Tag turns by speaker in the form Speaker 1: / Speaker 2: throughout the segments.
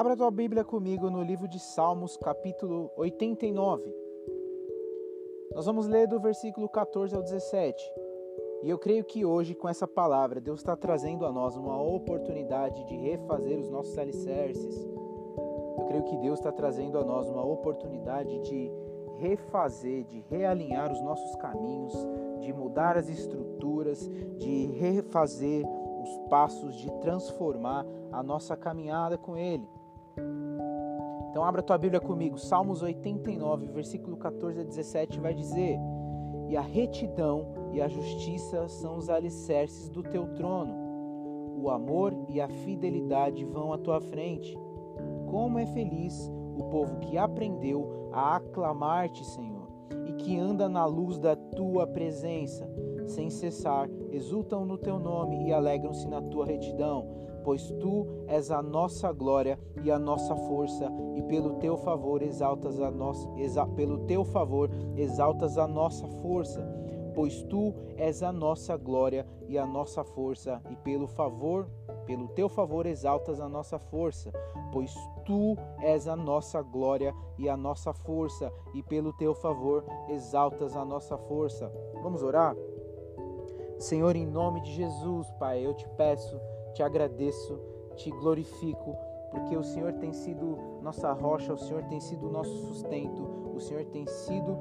Speaker 1: Abra tua Bíblia comigo no livro de Salmos, capítulo 89. Nós vamos ler do versículo 14 ao 17. E eu creio que hoje, com essa palavra, Deus está trazendo a nós uma oportunidade de refazer os nossos alicerces. Eu creio que Deus está trazendo a nós uma oportunidade de refazer, de realinhar os nossos caminhos, de mudar as estruturas, de refazer os passos, de transformar a nossa caminhada com Ele. Então abra tua Bíblia comigo, Salmos 89, versículo 14 a 17 vai dizer: E a retidão e a justiça são os alicerces do teu trono. O amor e a fidelidade vão à tua frente. Como é feliz o povo que aprendeu a aclamar-te, Senhor, e que anda na luz da tua presença. Sem cessar, exultam no teu nome e alegram-se na tua retidão pois tu és a nossa glória e a nossa força, e pelo teu favor exaltas a nossa, exa, pelo teu favor exaltas a nossa força, pois tu és a nossa glória e a nossa força, e pelo favor, pelo teu favor exaltas a nossa força, pois tu és a nossa glória e a nossa força, e pelo teu favor exaltas a nossa força. Vamos orar? Senhor, em nome de Jesus, Pai, eu te peço te agradeço, te glorifico, porque o Senhor tem sido nossa rocha, o Senhor tem sido o nosso sustento, o Senhor tem sido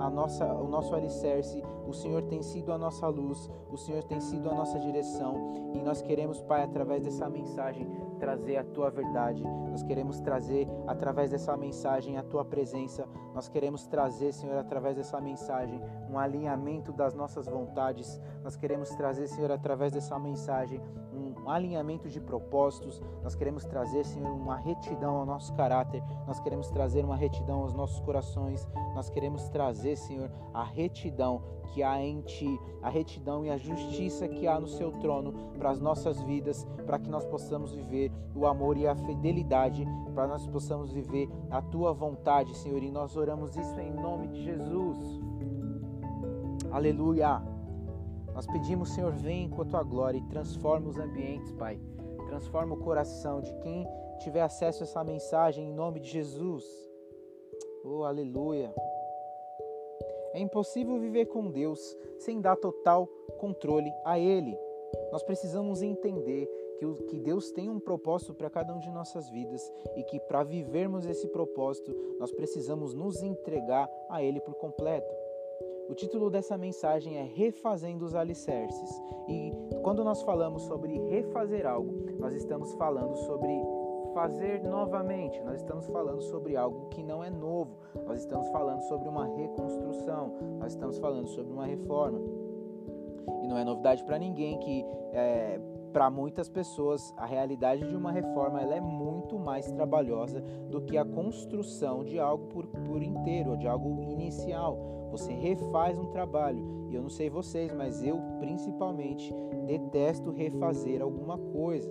Speaker 1: a nossa, o nosso alicerce, o Senhor tem sido a nossa luz, o Senhor tem sido a nossa direção. E nós queremos, Pai, através dessa mensagem, trazer a tua verdade. Nós queremos trazer através dessa mensagem a tua presença. Nós queremos trazer, Senhor, através dessa mensagem um alinhamento das nossas vontades. Nós queremos trazer, Senhor, através dessa mensagem um alinhamento de propósitos. Nós queremos trazer, Senhor, uma retidão ao nosso caráter. Nós queremos trazer uma retidão aos nossos corações. Nós queremos trazer, Senhor, a retidão que há em ti, a retidão e a justiça que há no seu trono para as nossas vidas, para que nós possamos viver o amor e a fidelidade, para nós possamos viver a tua vontade, Senhor. E nós oramos isso em nome de Jesus. Aleluia. Nós pedimos, Senhor, vem com a tua glória e transforma os ambientes, Pai. Transforma o coração de quem tiver acesso a essa mensagem em nome de Jesus. Oh, aleluia. É impossível viver com Deus sem dar total controle a Ele. Nós precisamos entender que, Deus tem um propósito para cada um de nossas vidas e que para vivermos esse propósito nós precisamos nos entregar a Ele por completo. O título dessa mensagem é Refazendo os Alicerces. E quando nós falamos sobre refazer algo, nós estamos falando sobre fazer novamente. Nós estamos falando sobre algo que não é novo. Nós estamos falando sobre uma reconstrução. Nós estamos falando sobre uma reforma. E não é novidade para ninguém que é, para muitas pessoas a realidade de uma reforma ela é muito mais trabalhosa do que a construção de algo por, por inteiro, de algo inicial. Você refaz um trabalho. E eu não sei vocês, mas eu principalmente detesto refazer alguma coisa.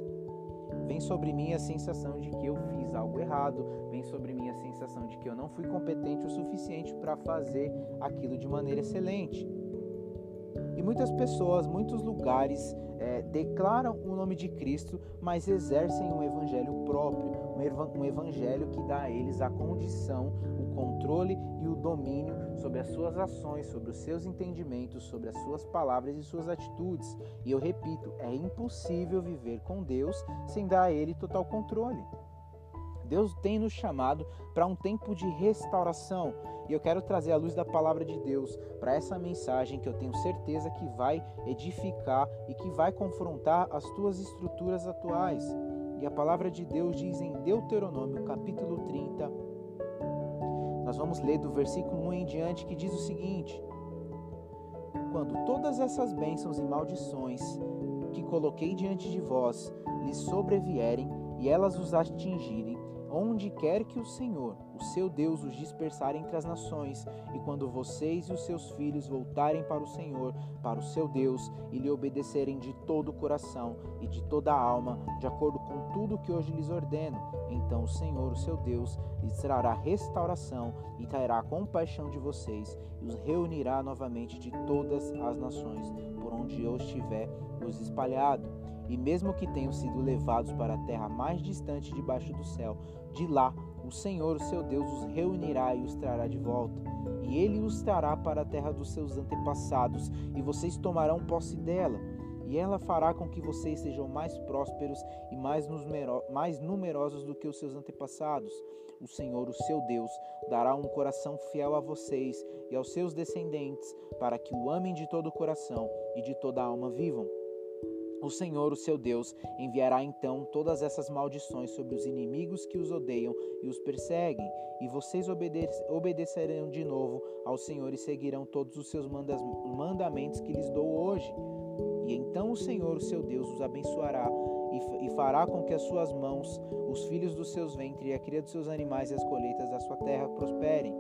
Speaker 1: Vem sobre mim a sensação de que eu fiz algo errado, vem sobre mim a sensação de que eu não fui competente o suficiente para fazer aquilo de maneira excelente. E muitas pessoas, muitos lugares é, declaram o nome de Cristo, mas exercem um evangelho próprio, um evangelho que dá a eles a condição, o controle e o domínio sobre as suas ações, sobre os seus entendimentos, sobre as suas palavras e suas atitudes. E eu repito, é impossível viver com Deus sem dar a Ele total controle. Deus tem nos chamado para um tempo de restauração. E eu quero trazer a luz da palavra de Deus para essa mensagem que eu tenho certeza que vai edificar e que vai confrontar as tuas estruturas atuais. E a palavra de Deus diz em Deuteronômio, capítulo 30, nós vamos ler do versículo 1 em diante que diz o seguinte: Quando todas essas bênçãos e maldições que coloquei diante de vós lhes sobrevierem e elas os atingirem, onde quer que o Senhor, o seu Deus, os dispersar entre as nações, e quando vocês e os seus filhos voltarem para o Senhor, para o seu Deus, e lhe obedecerem de todo o coração e de toda a alma, de acordo com tudo que hoje lhes ordeno, então o Senhor, o seu Deus, lhes trará restauração e terá compaixão de vocês, e os reunirá novamente de todas as nações, por onde eu estiver os espalhado E mesmo que tenham sido levados para a terra mais distante debaixo do céu, de lá o Senhor, o seu Deus, os reunirá e os trará de volta. E ele os trará para a terra dos seus antepassados, e vocês tomarão posse dela. E ela fará com que vocês sejam mais prósperos e mais, mais numerosos do que os seus antepassados. O Senhor, o seu Deus, dará um coração fiel a vocês e aos seus descendentes, para que o amem de todo o coração e de toda a alma vivam. O Senhor, o seu Deus, enviará então todas essas maldições sobre os inimigos que os odeiam e os perseguem, e vocês obede obedecerão de novo ao Senhor e seguirão todos os seus mandamentos que lhes dou hoje. E então o Senhor, o seu Deus, os abençoará e fará com que as suas mãos, os filhos dos seus ventres e a cria dos seus animais e as colheitas da sua terra prosperem.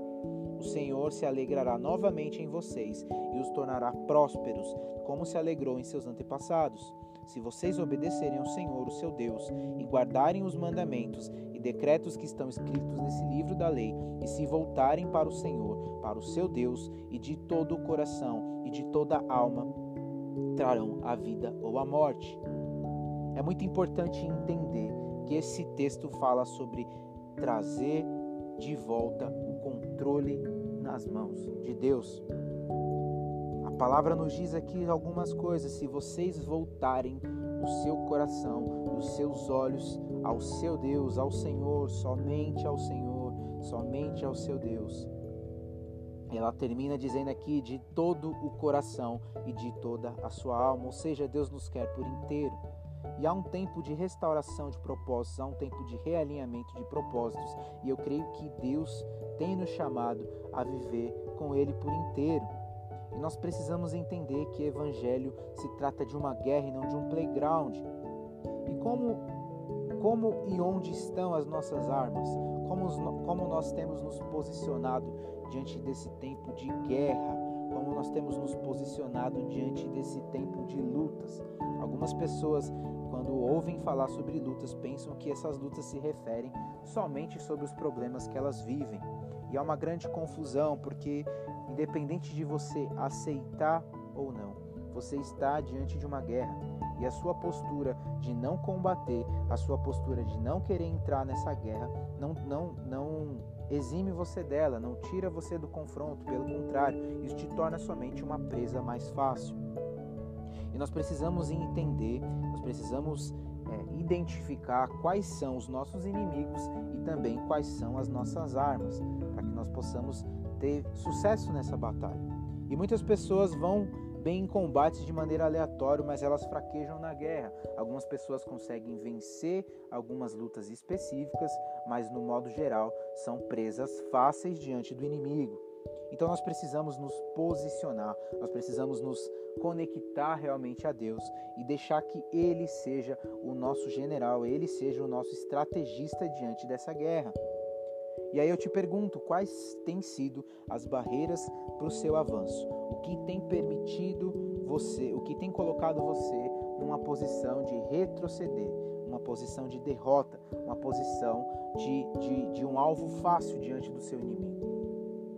Speaker 1: O Senhor se alegrará novamente em vocês e os tornará prósperos, como se alegrou em seus antepassados. Se vocês obedecerem ao Senhor, o seu Deus, e guardarem os mandamentos e decretos que estão escritos nesse livro da lei, e se voltarem para o Senhor, para o seu Deus, e de todo o coração e de toda a alma, trarão a vida ou a morte. É muito importante entender que esse texto fala sobre trazer de volta o controle nas mãos de Deus palavra nos diz aqui algumas coisas. Se vocês voltarem o seu coração, os seus olhos ao seu Deus, ao Senhor, somente ao Senhor, somente ao seu Deus. Ela termina dizendo aqui de todo o coração e de toda a sua alma, ou seja, Deus nos quer por inteiro. E há um tempo de restauração de propósitos, há um tempo de realinhamento de propósitos, e eu creio que Deus tem nos chamado a viver com Ele por inteiro. E nós precisamos entender que evangelho se trata de uma guerra e não de um playground. E como, como e onde estão as nossas armas? Como, como nós temos nos posicionado diante desse tempo de guerra? Como nós temos nos posicionado diante desse tempo de lutas? Algumas pessoas, quando ouvem falar sobre lutas, pensam que essas lutas se referem somente sobre os problemas que elas vivem. E há uma grande confusão, porque independente de você aceitar ou não, você está diante de uma guerra. E a sua postura de não combater, a sua postura de não querer entrar nessa guerra, não, não, não exime você dela, não tira você do confronto, pelo contrário, isso te torna somente uma presa mais fácil. E nós precisamos entender, nós precisamos é, identificar quais são os nossos inimigos e também quais são as nossas armas, para que nós possamos ter sucesso nessa batalha. E muitas pessoas vão bem em combates de maneira aleatória, mas elas fraquejam na guerra. Algumas pessoas conseguem vencer algumas lutas específicas, mas no modo geral são presas fáceis diante do inimigo. Então nós precisamos nos posicionar, nós precisamos nos conectar realmente a Deus e deixar que Ele seja o nosso general, Ele seja o nosso estrategista diante dessa guerra. E aí eu te pergunto, quais têm sido as barreiras para o seu avanço? O que tem permitido você, o que tem colocado você numa posição de retroceder, uma posição de derrota, uma posição de, de, de um alvo fácil diante do seu inimigo?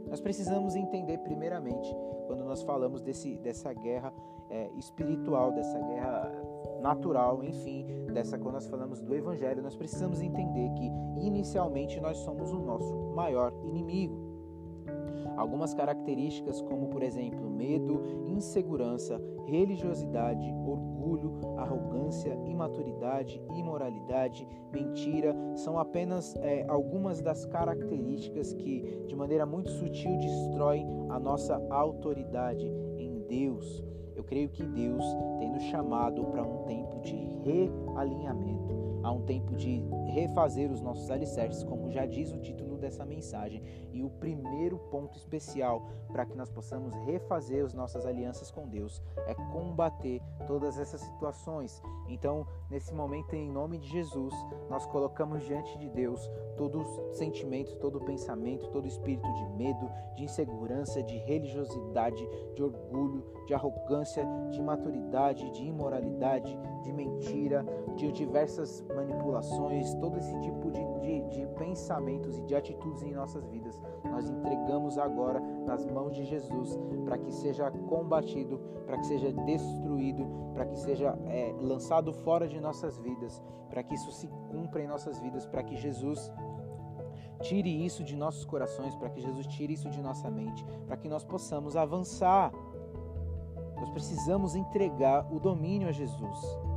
Speaker 1: Nós precisamos entender, primeiramente, quando nós falamos desse, dessa guerra é, espiritual, dessa guerra natural, enfim, dessa quando nós falamos do evangelho, nós precisamos entender que inicialmente nós somos o nosso maior inimigo. Algumas características, como por exemplo medo, insegurança, religiosidade, orgulho, arrogância, imaturidade, imoralidade, mentira, são apenas é, algumas das características que, de maneira muito sutil, destroem a nossa autoridade em Deus. Creio que Deus tem nos chamado para um tempo de realinhamento, a um tempo de refazer os nossos alicerces, como já diz o título dessa mensagem. E o primeiro ponto especial para que nós possamos refazer as nossas alianças com Deus é combater todas essas situações. Então, nesse momento, em nome de Jesus, nós colocamos diante de Deus todo sentimento, todo pensamento, todo espírito de medo, de insegurança, de religiosidade, de orgulho, de arrogância, de imaturidade, de imoralidade, de mentira, de diversas manipulações, todo esse tipo de, de, de pensamentos e de atitudes em nossas vidas. Nós entregamos agora nas mãos de Jesus, para que seja combatido, para que seja destruído, para que seja é, lançado fora de nossas vidas, para que isso se cumpra em nossas vidas, para que Jesus tire isso de nossos corações, para que Jesus tire isso de nossa mente, para que nós possamos avançar. Nós precisamos entregar o domínio a Jesus.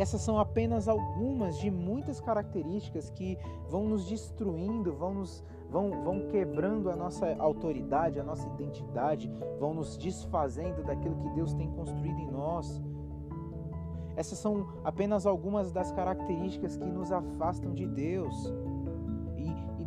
Speaker 1: Essas são apenas algumas de muitas características que vão nos destruindo, vão nos vão, vão quebrando a nossa autoridade, a nossa identidade, vão nos desfazendo daquilo que Deus tem construído em nós. Essas são apenas algumas das características que nos afastam de Deus.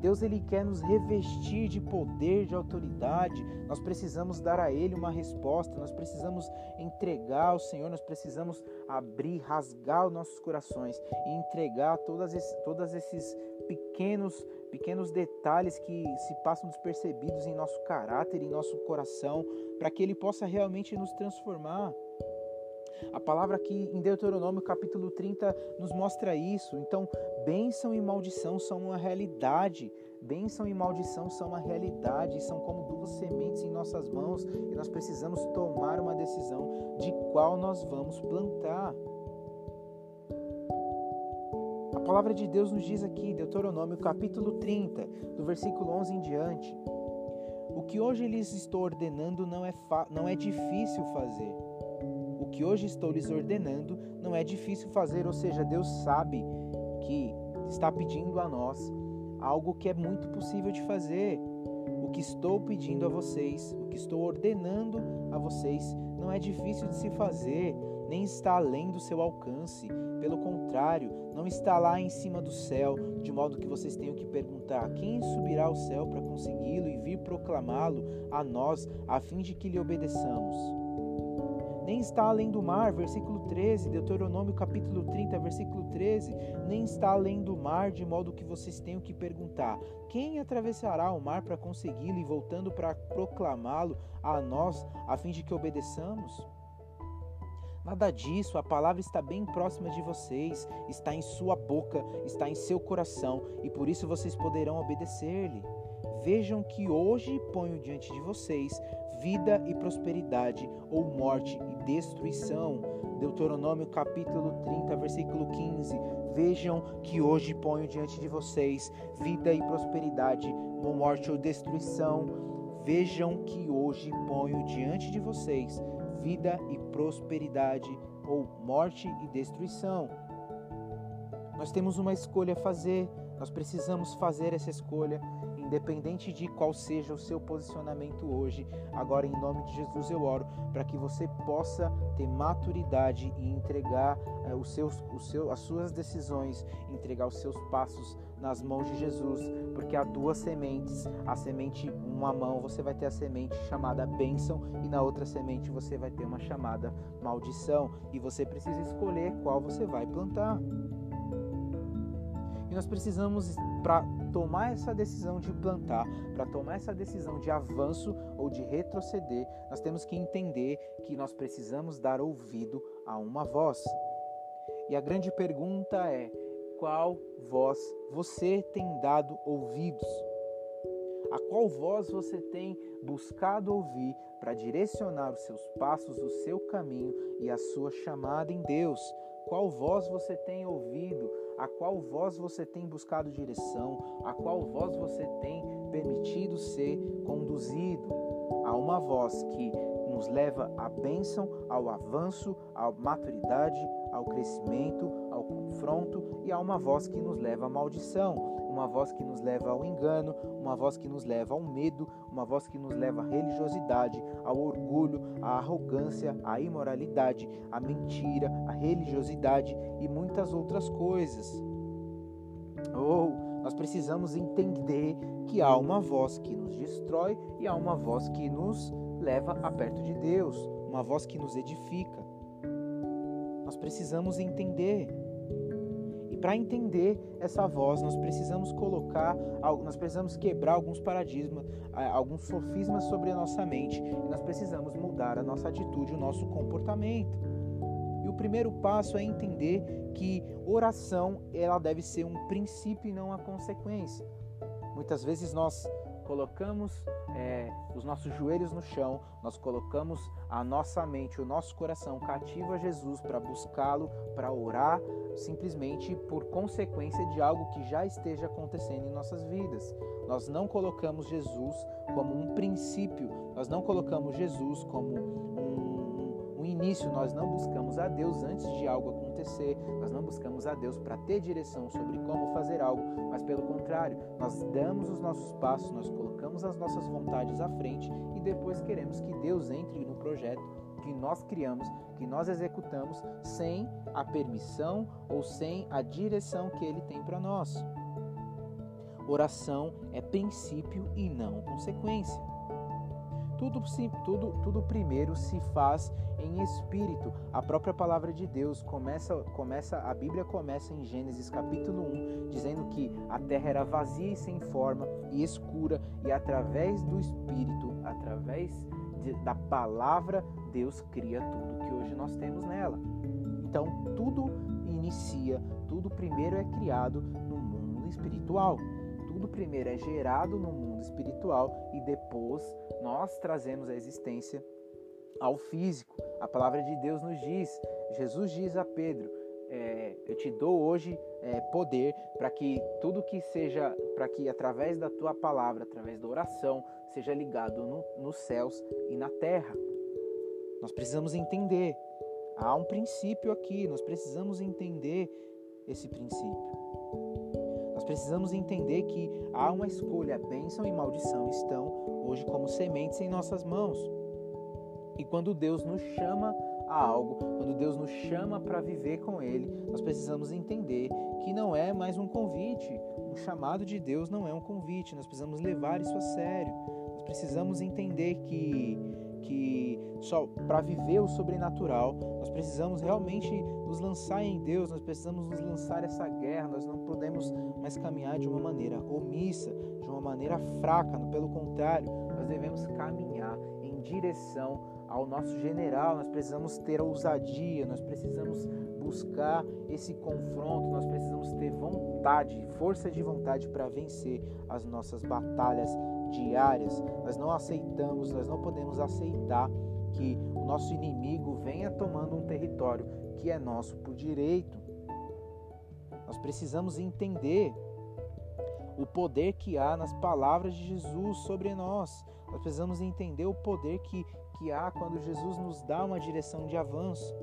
Speaker 1: Deus ele quer nos revestir de poder, de autoridade. Nós precisamos dar a ele uma resposta, nós precisamos entregar ao Senhor, nós precisamos abrir, rasgar os nossos corações e entregar todas esses, todos esses pequenos pequenos detalhes que se passam despercebidos em nosso caráter, em nosso coração, para que ele possa realmente nos transformar. A palavra aqui em Deuteronômio capítulo 30 nos mostra isso. Então, bênção e maldição são uma realidade. Bênção e maldição são uma realidade, são como duas sementes em nossas mãos e nós precisamos tomar uma decisão de qual nós vamos plantar. A palavra de Deus nos diz aqui, Deuteronômio capítulo 30, do versículo 11 em diante: O que hoje lhes estou ordenando não é, não é difícil fazer que hoje estou lhes ordenando não é difícil fazer, ou seja, Deus sabe que está pedindo a nós algo que é muito possível de fazer. O que estou pedindo a vocês, o que estou ordenando a vocês, não é difícil de se fazer, nem está além do seu alcance. Pelo contrário, não está lá em cima do céu, de modo que vocês tenham que perguntar: quem subirá ao céu para consegui-lo e vir proclamá-lo a nós, a fim de que lhe obedeçamos? Nem está além do mar, versículo 13, Deuteronômio capítulo 30, versículo 13, nem está além do mar, de modo que vocês tenham que perguntar: quem atravessará o mar para consegui-lo e voltando para proclamá-lo a nós, a fim de que obedeçamos? Nada disso, a palavra está bem próxima de vocês, está em sua boca, está em seu coração, e por isso vocês poderão obedecer-lhe. Vejam que hoje ponho diante de vocês vida e prosperidade, ou morte e destruição. Deuteronômio capítulo 30, versículo 15. Vejam que hoje ponho diante de vocês vida e prosperidade, ou morte ou destruição. Vejam que hoje ponho diante de vocês vida e prosperidade, ou morte e destruição. Nós temos uma escolha a fazer, nós precisamos fazer essa escolha independente de qual seja o seu posicionamento hoje. Agora, em nome de Jesus, eu oro para que você possa ter maturidade e entregar eh, os seus, os seus, as suas decisões, entregar os seus passos nas mãos de Jesus, porque há duas sementes. A semente, uma mão, você vai ter a semente chamada bênção, e na outra semente você vai ter uma chamada maldição. E você precisa escolher qual você vai plantar. E nós precisamos, para tomar essa decisão de plantar, para tomar essa decisão de avanço ou de retroceder, nós temos que entender que nós precisamos dar ouvido a uma voz. E a grande pergunta é: qual voz você tem dado ouvidos? A qual voz você tem buscado ouvir para direcionar os seus passos, o seu caminho e a sua chamada em Deus? Qual voz você tem ouvido? A qual voz você tem buscado direção? A qual voz você tem permitido ser conduzido? Há uma voz que nos leva à bênção, ao avanço, à maturidade, ao crescimento, ao confronto, e há uma voz que nos leva à maldição, uma voz que nos leva ao engano, uma voz que nos leva ao medo, uma voz que nos leva à religiosidade, ao orgulho, à arrogância, à imoralidade, à mentira, à religiosidade e muitas outras coisas. Ou nós precisamos entender que há uma voz que nos destrói e há uma voz que nos leva a perto de Deus, uma voz que nos edifica. Nós precisamos entender. Para entender essa voz, nós precisamos colocar, nós precisamos quebrar alguns paradigmas, alguns sofismas sobre a nossa mente, e nós precisamos mudar a nossa atitude, o nosso comportamento. E o primeiro passo é entender que oração ela deve ser um princípio e não uma consequência. Muitas vezes nós colocamos é, os nossos joelhos no chão, nós colocamos a nossa mente, o nosso coração cativo a Jesus para buscá-lo, para orar, simplesmente por consequência de algo que já esteja acontecendo em nossas vidas. Nós não colocamos Jesus como um princípio, nós não colocamos Jesus como um início, nós não buscamos a Deus antes de algo acontecer, nós não buscamos a Deus para ter direção sobre como fazer algo, mas pelo contrário, nós damos os nossos passos, nós colocamos as nossas vontades à frente e depois queremos que Deus entre no projeto que nós criamos, que nós executamos sem a permissão ou sem a direção que Ele tem para nós. Oração é princípio e não consequência. Tudo, tudo, tudo primeiro se faz em espírito. A própria palavra de Deus começa, começa, a Bíblia começa em Gênesis capítulo 1, dizendo que a terra era vazia e sem forma e escura, e através do espírito, através de, da palavra, Deus cria tudo que hoje nós temos nela. Então, tudo inicia, tudo primeiro é criado no mundo espiritual tudo primeiro é gerado no mundo espiritual e depois nós trazemos a existência ao físico. A palavra de Deus nos diz, Jesus diz a Pedro, é, eu te dou hoje é, poder para que tudo que seja, para que através da tua palavra, através da oração, seja ligado no, nos céus e na terra. Nós precisamos entender. Há um princípio aqui, nós precisamos entender esse princípio. Nós precisamos entender que há uma escolha, bênção e maldição estão hoje como sementes em nossas mãos. E quando Deus nos chama a algo, quando Deus nos chama para viver com Ele, nós precisamos entender que não é mais um convite. O chamado de Deus não é um convite, nós precisamos levar isso a sério. Nós precisamos entender que que só para viver o sobrenatural, nós precisamos realmente nos lançar em Deus, nós precisamos nos lançar essa guerra, nós não podemos mais caminhar de uma maneira omissa, de uma maneira fraca, pelo contrário, nós devemos caminhar em direção ao nosso general, nós precisamos ter ousadia, nós precisamos buscar esse confronto, nós precisamos ter vontade, força de vontade para vencer as nossas batalhas diárias. Nós não aceitamos, nós não podemos aceitar que o nosso inimigo venha tomando um território que é nosso por direito. Nós precisamos entender o poder que há nas palavras de Jesus sobre nós. Nós precisamos entender o poder que, que há quando Jesus nos dá uma direção de avanço.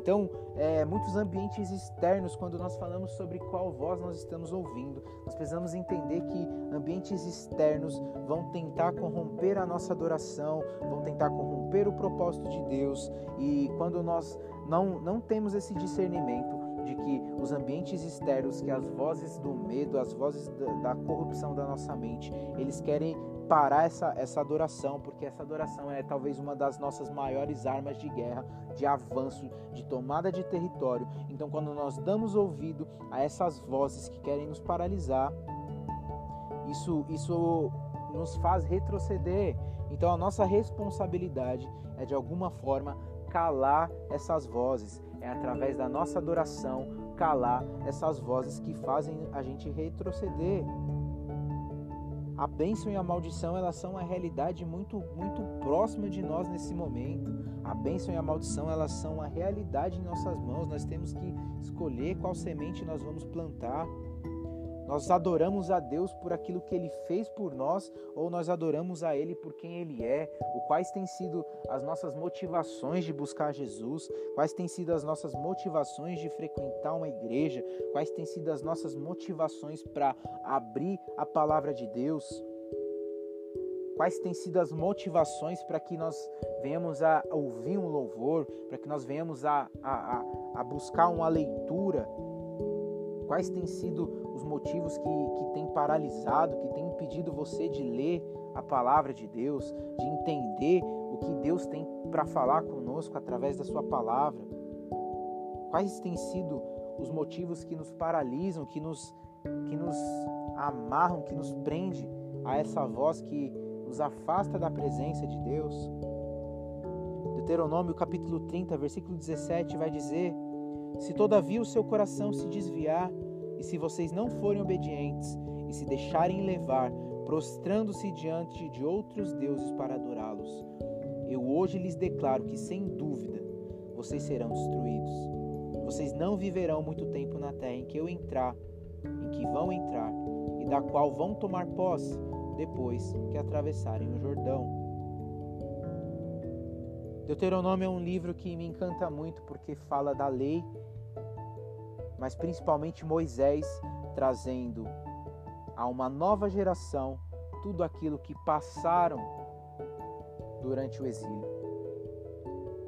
Speaker 1: Então, é, muitos ambientes externos, quando nós falamos sobre qual voz nós estamos ouvindo, nós precisamos entender que ambientes externos vão tentar corromper a nossa adoração, vão tentar corromper o propósito de Deus, e quando nós não, não temos esse discernimento, de que os ambientes externos, que as vozes do medo, as vozes da, da corrupção da nossa mente, eles querem parar essa, essa adoração, porque essa adoração é talvez uma das nossas maiores armas de guerra, de avanço, de tomada de território. Então, quando nós damos ouvido a essas vozes que querem nos paralisar, isso, isso nos faz retroceder. Então, a nossa responsabilidade é de alguma forma calar essas vozes, é através da nossa adoração calar essas vozes que fazem a gente retroceder. A bênção e a maldição, elas são uma realidade muito, muito próxima de nós nesse momento. A bênção e a maldição, elas são uma realidade em nossas mãos. Nós temos que escolher qual semente nós vamos plantar. Nós adoramos a Deus por aquilo que Ele fez por nós ou nós adoramos a Ele por quem Ele é? O quais têm sido as nossas motivações de buscar Jesus? Quais têm sido as nossas motivações de frequentar uma igreja? Quais têm sido as nossas motivações para abrir a palavra de Deus? Quais têm sido as motivações para que nós venhamos a ouvir um louvor, para que nós venhamos a, a, a, buscar uma leitura? Quais têm sido os motivos que, que têm paralisado, que têm impedido você de ler a palavra de Deus, de entender o que Deus tem para falar conosco através da Sua palavra? Quais têm sido os motivos que nos paralisam, que nos, que nos amarram, que nos prende a essa voz que nos afasta da presença de Deus? Deuteronômio capítulo 30, versículo 17 vai dizer: se todavia o seu coração se desviar, e se vocês não forem obedientes, e se deixarem levar prostrando-se diante de outros deuses para adorá-los. Eu hoje lhes declaro que, sem dúvida, vocês serão destruídos. Vocês não viverão muito tempo na terra em que eu entrar, em que vão entrar, e da qual vão tomar posse depois que atravessarem o Jordão. Deuteronômio é um livro que me encanta muito porque fala da lei, mas principalmente Moisés trazendo a uma nova geração tudo aquilo que passaram durante o exílio.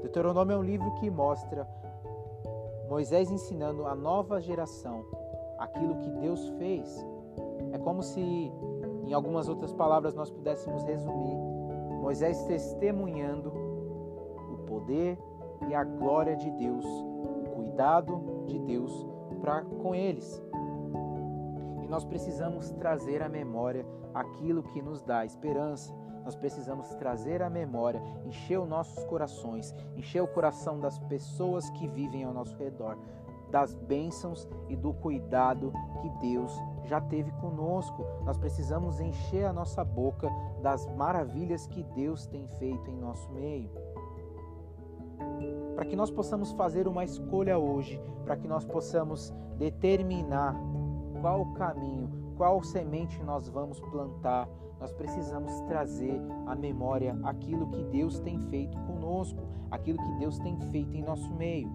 Speaker 1: Deuteronômio é um livro que mostra Moisés ensinando a nova geração aquilo que Deus fez. É como se, em algumas outras palavras, nós pudéssemos resumir Moisés testemunhando o poder e a glória de Deus, o cuidado de Deus com eles nós precisamos trazer à memória aquilo que nos dá esperança. Nós precisamos trazer à memória, encher os nossos corações, encher o coração das pessoas que vivem ao nosso redor, das bênçãos e do cuidado que Deus já teve conosco. Nós precisamos encher a nossa boca das maravilhas que Deus tem feito em nosso meio. Para que nós possamos fazer uma escolha hoje, para que nós possamos determinar qual caminho, qual semente nós vamos plantar. Nós precisamos trazer à memória aquilo que Deus tem feito conosco, aquilo que Deus tem feito em nosso meio.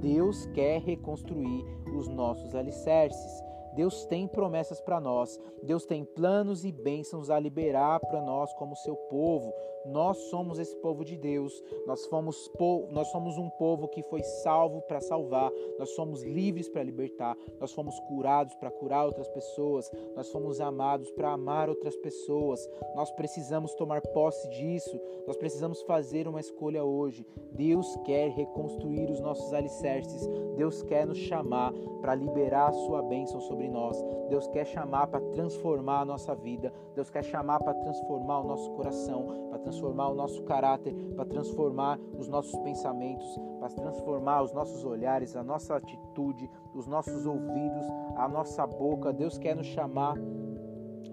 Speaker 1: Deus quer reconstruir os nossos alicerces. Deus tem promessas para nós, Deus tem planos e bênçãos a liberar para nós como seu povo. Nós somos esse povo de Deus. Nós fomos nós somos um povo que foi salvo para salvar. Nós somos livres para libertar. Nós fomos curados para curar outras pessoas. Nós fomos amados para amar outras pessoas. Nós precisamos tomar posse disso. Nós precisamos fazer uma escolha hoje. Deus quer reconstruir os nossos alicerces. Deus quer nos chamar para liberar a sua bênção sobre nós. Deus quer chamar para transformar a nossa vida. Deus quer chamar para transformar o nosso coração, para transformar o nosso caráter, para transformar os nossos pensamentos, para transformar os nossos olhares, a nossa atitude, os nossos ouvidos, a nossa boca. Deus quer nos chamar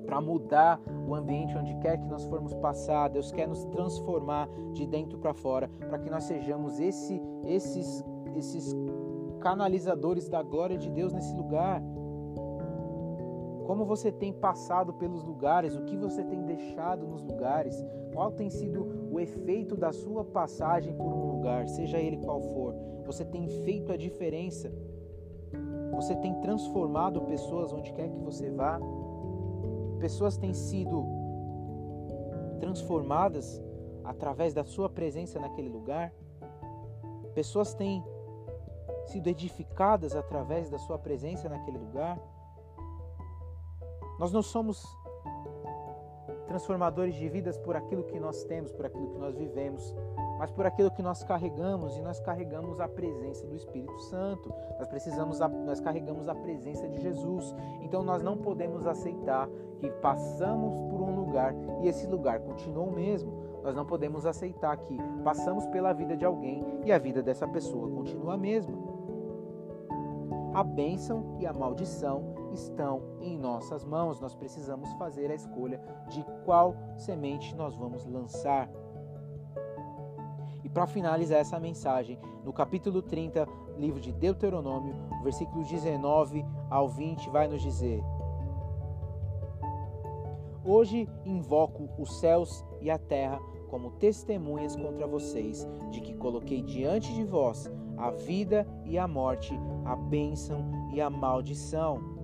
Speaker 1: para mudar o ambiente onde quer que nós formos passar. Deus quer nos transformar de dentro para fora, para que nós sejamos esse, esses, esses canalizadores da glória de Deus nesse lugar. Como você tem passado pelos lugares, o que você tem deixado nos lugares, qual tem sido o efeito da sua passagem por um lugar, seja ele qual for. Você tem feito a diferença. Você tem transformado pessoas onde quer que você vá. Pessoas têm sido transformadas através da sua presença naquele lugar. Pessoas têm sido edificadas através da sua presença naquele lugar. Nós não somos transformadores de vidas por aquilo que nós temos, por aquilo que nós vivemos, mas por aquilo que nós carregamos e nós carregamos a presença do Espírito Santo. Nós precisamos nós carregamos a presença de Jesus. Então nós não podemos aceitar que passamos por um lugar e esse lugar continua o mesmo. Nós não podemos aceitar que passamos pela vida de alguém e a vida dessa pessoa continua a mesma. A bênção e a maldição estão em nossas mãos. Nós precisamos fazer a escolha de qual semente nós vamos lançar. E para finalizar essa mensagem, no capítulo 30, livro de Deuteronômio, versículo 19 ao 20, vai nos dizer: Hoje invoco os céus e a terra como testemunhas contra vocês de que coloquei diante de vós a vida e a morte, a bênção e a maldição.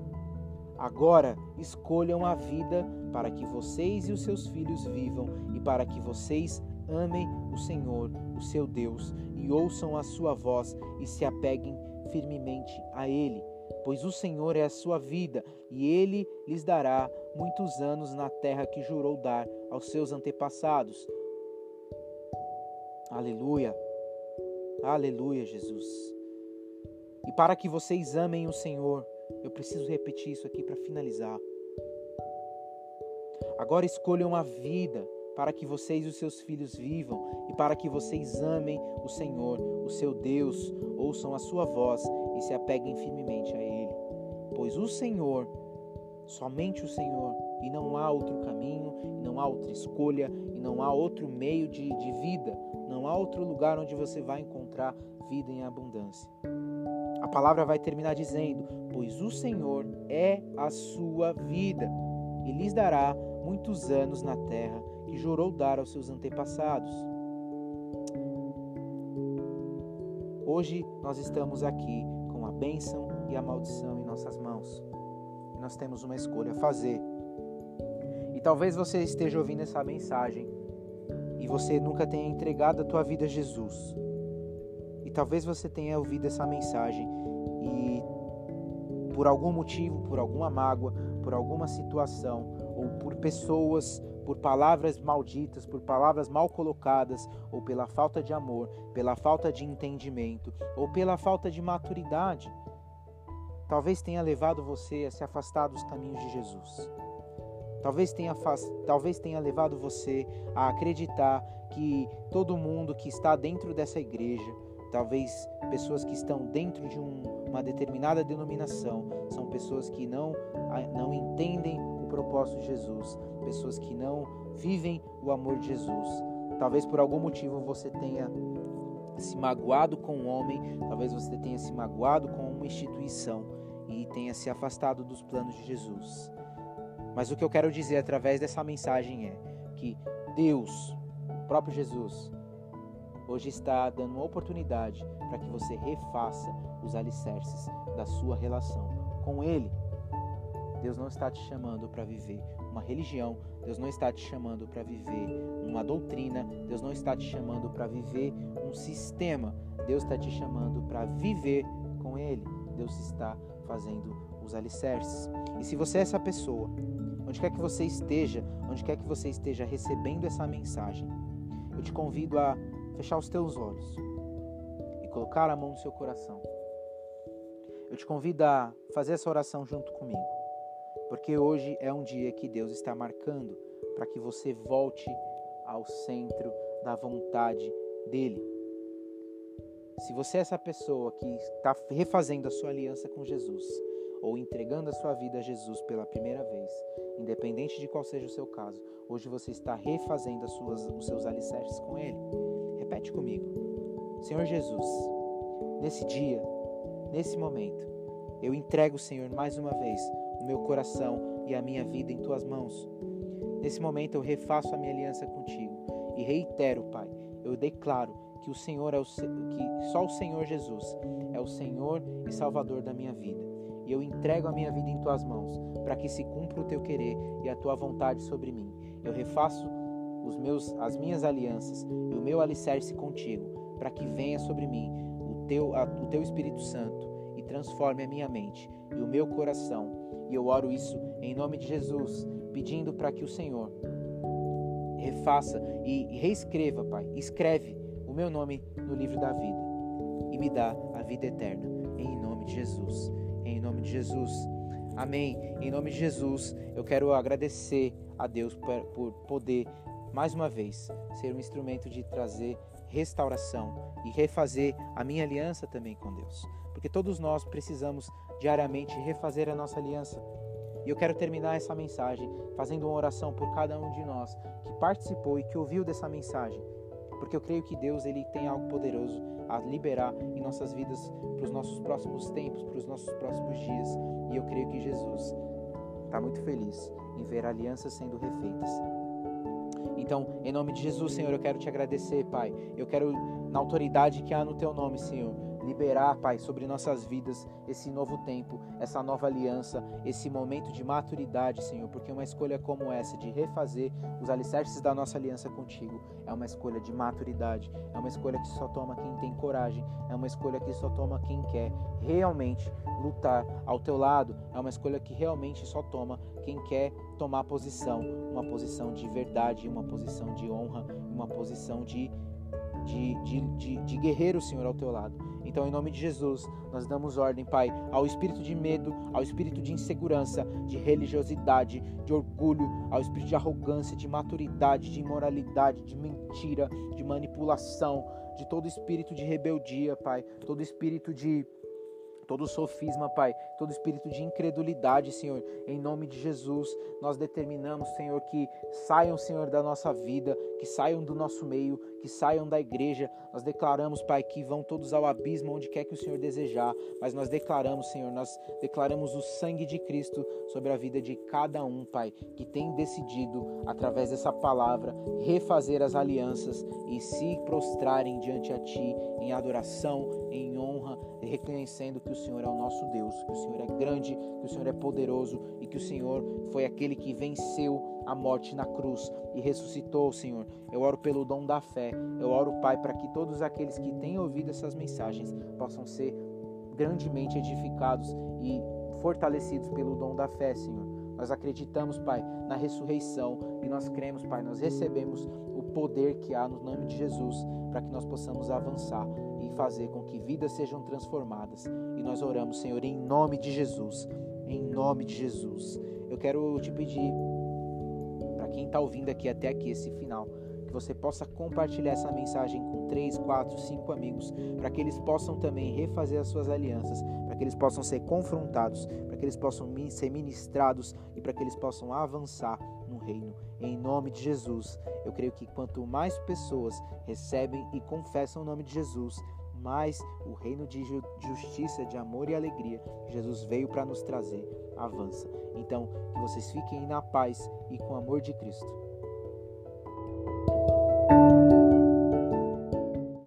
Speaker 1: Agora escolham a vida para que vocês e os seus filhos vivam e para que vocês amem o Senhor, o seu Deus, e ouçam a sua voz e se apeguem firmemente a Ele. Pois o Senhor é a sua vida e Ele lhes dará muitos anos na terra que jurou dar aos seus antepassados. Aleluia, aleluia, Jesus. E para que vocês amem o Senhor, eu preciso repetir isso aqui para finalizar. Agora escolham a vida para que vocês e os seus filhos vivam e para que vocês amem o Senhor, o seu Deus, ouçam a sua voz e se apeguem firmemente a Ele. Pois o Senhor, somente o Senhor, e não há outro caminho, não há outra escolha, e não há outro meio de, de vida, não há outro lugar onde você vai encontrar vida em abundância. Palavra vai terminar dizendo: Pois o Senhor é a sua vida, e lhes dará muitos anos na terra que jurou dar aos seus antepassados. Hoje nós estamos aqui com a bênção e a maldição em nossas mãos. E nós temos uma escolha a fazer. E talvez você esteja ouvindo essa mensagem e você nunca tenha entregado a tua vida a Jesus. Talvez você tenha ouvido essa mensagem e por algum motivo, por alguma mágoa, por alguma situação ou por pessoas por palavras malditas, por palavras mal colocadas, ou pela falta de amor, pela falta de entendimento, ou pela falta de maturidade, talvez tenha levado você a se afastar dos caminhos de Jesus. Talvez tenha, talvez tenha levado você a acreditar que todo mundo que está dentro dessa igreja, talvez pessoas que estão dentro de um, uma determinada denominação, são pessoas que não, não entendem propósito de Jesus, pessoas que não vivem o amor de Jesus. Talvez por algum motivo você tenha se magoado com um homem, talvez você tenha se magoado com uma instituição e tenha se afastado dos planos de Jesus. Mas o que eu quero dizer através dessa mensagem é que Deus, o próprio Jesus, hoje está dando uma oportunidade para que você refaça os alicerces da sua relação com Ele. Deus não está te chamando para viver uma religião, Deus não está te chamando para viver uma doutrina, Deus não está te chamando para viver um sistema, Deus está te chamando para viver com Ele. Deus está fazendo os alicerces. E se você é essa pessoa, onde quer que você esteja, onde quer que você esteja recebendo essa mensagem, eu te convido a fechar os teus olhos e colocar a mão no seu coração. Eu te convido a fazer essa oração junto comigo porque hoje é um dia que Deus está marcando para que você volte ao centro da vontade dele. Se você é essa pessoa que está refazendo a sua aliança com Jesus ou entregando a sua vida a Jesus pela primeira vez, independente de qual seja o seu caso, hoje você está refazendo as suas, os seus alicerces com Ele. Repete comigo: Senhor Jesus, nesse dia, nesse momento, eu entrego, Senhor, mais uma vez o meu coração e a minha vida em tuas mãos. Nesse momento eu refaço a minha aliança contigo e reitero, Pai, eu declaro que o Senhor é o que só o Senhor Jesus é o Senhor e Salvador da minha vida. E eu entrego a minha vida em tuas mãos, para que se cumpra o teu querer e a tua vontade sobre mim. Eu refaço os meus as minhas alianças e o meu alicerce contigo, para que venha sobre mim o teu a, o teu Espírito Santo e transforme a minha mente e o meu coração e eu oro isso em nome de Jesus, pedindo para que o Senhor refaça e reescreva, Pai, escreve o meu nome no livro da vida e me dá a vida eterna, em nome de Jesus. Em nome de Jesus. Amém. Em nome de Jesus, eu quero agradecer a Deus por, por poder mais uma vez ser um instrumento de trazer restauração e refazer a minha aliança também com Deus. Porque todos nós precisamos diariamente refazer a nossa aliança. E eu quero terminar essa mensagem fazendo uma oração por cada um de nós que participou e que ouviu dessa mensagem, porque eu creio que Deus ele tem algo poderoso a liberar em nossas vidas para os nossos próximos tempos, para os nossos próximos dias. E eu creio que Jesus está muito feliz em ver alianças sendo refeitas. Então, em nome de Jesus, Senhor, eu quero te agradecer, Pai. Eu quero, na autoridade que há no teu nome, Senhor, liberar, Pai, sobre nossas vidas esse novo tempo, essa nova aliança, esse momento de maturidade, Senhor, porque uma escolha como essa, de refazer os alicerces da nossa aliança contigo, é uma escolha de maturidade, é uma escolha que só toma quem tem coragem, é uma escolha que só toma quem quer realmente lutar ao teu lado, é uma escolha que realmente só toma quem quer tomar posição, uma posição de verdade, uma posição de honra, uma posição de de, de, de, de guerreiro, Senhor, ao teu lado. Então, em nome de Jesus, nós damos ordem, Pai, ao espírito de medo, ao espírito de insegurança, de religiosidade, de orgulho, ao espírito de arrogância, de maturidade, de imoralidade, de mentira, de manipulação, de todo espírito de rebeldia, Pai, todo espírito de todo sofisma, Pai, todo espírito de incredulidade, Senhor, em nome de Jesus, nós determinamos, Senhor, que saiam, Senhor, da nossa vida, que saiam do nosso meio, que saiam da igreja. Nós declaramos, Pai, que vão todos ao abismo onde quer que o Senhor desejar, mas nós declaramos, Senhor, nós declaramos o sangue de Cristo sobre a vida de cada um, Pai, que tem decidido, através dessa palavra, refazer as alianças e se prostrarem diante a Ti em adoração, em honra, reconhecendo que o Senhor é o nosso Deus, que o Senhor é grande, que o Senhor é poderoso e que o Senhor foi aquele que venceu a morte na cruz e ressuscitou, Senhor. Eu oro pelo dom da fé. Eu oro, Pai, para que todos aqueles que têm ouvido essas mensagens possam ser grandemente edificados e fortalecidos pelo dom da fé, Senhor. Nós acreditamos, Pai, na ressurreição e nós cremos, Pai, nós recebemos o poder que há no nome de Jesus para que nós possamos avançar e fazer com que vidas sejam transformadas. E nós oramos, Senhor, em nome de Jesus. Em nome de Jesus. Eu quero te pedir quem está ouvindo aqui até aqui esse final, que você possa compartilhar essa mensagem com três, quatro, cinco amigos, para que eles possam também refazer as suas alianças, para que eles possam ser confrontados, para que eles possam ser ministrados e para que eles possam avançar no reino. Em nome de Jesus, eu creio que quanto mais pessoas recebem e confessam o nome de Jesus, mais o reino de justiça, de amor e alegria Jesus veio para nos trazer avança. Então, que vocês fiquem na paz e com o amor de Cristo.